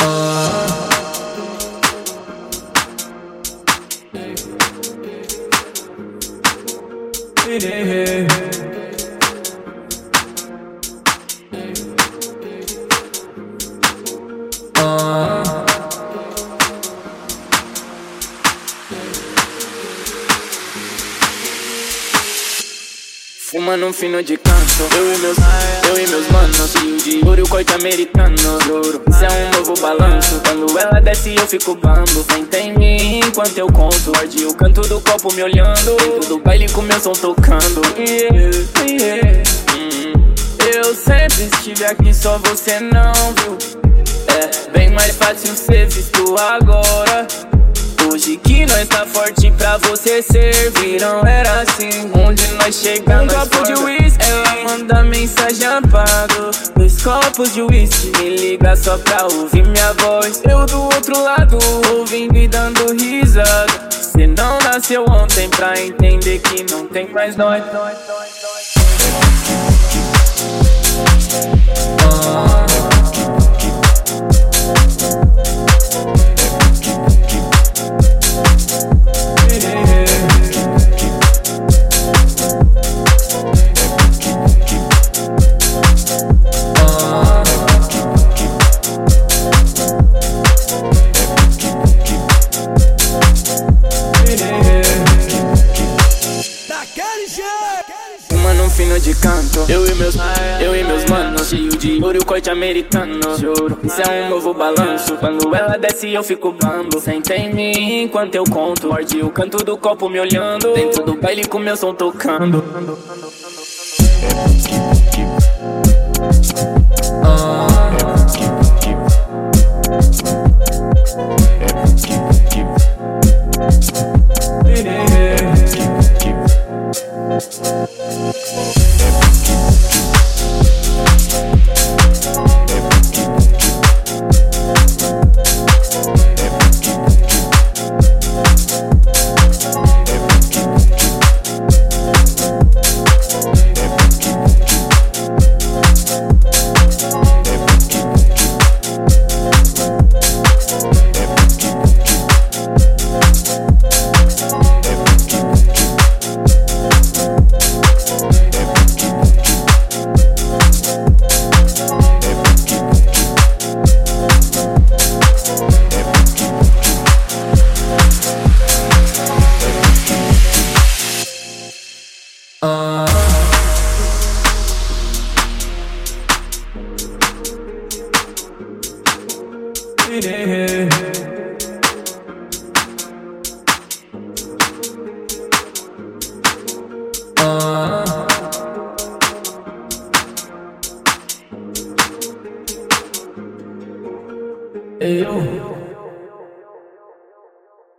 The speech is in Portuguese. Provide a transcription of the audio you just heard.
Uh, uh. Fumando um fino de canto. Eu e meus, eu e meus manos. De ouro, corte americano. Juro, isso é um novo balanço. Quando ela desce eu fico bambo. Senta em mim enquanto eu conto. Morde o canto do copo me olhando. Dentro do baile com meu som tocando. Yeah, yeah. Hum, Eu sempre estive aqui, só você não viu? É bem mais fácil ser visto agora Hoje que nós tá forte pra você servir Não era assim. Onde nós chegamos Um copo de whisky, ela manda mensagem apago Dois copos de whisky, me liga só pra ouvir minha voz. Eu do outro lado, ouvindo e dando risada. Cê não nasceu ontem pra entender que não tem mais nós, nós, nós, nós. Fino de canto. Eu e meus, eu e meus manos. Cheio de ouro, corte americano. Juro, isso é um novo balanço. Quando ela desce eu fico bambo. Senta em mim enquanto eu conto. Morde o canto do copo me olhando. Dentro do baile com meu som tocando Every Yeah. Ah. Eu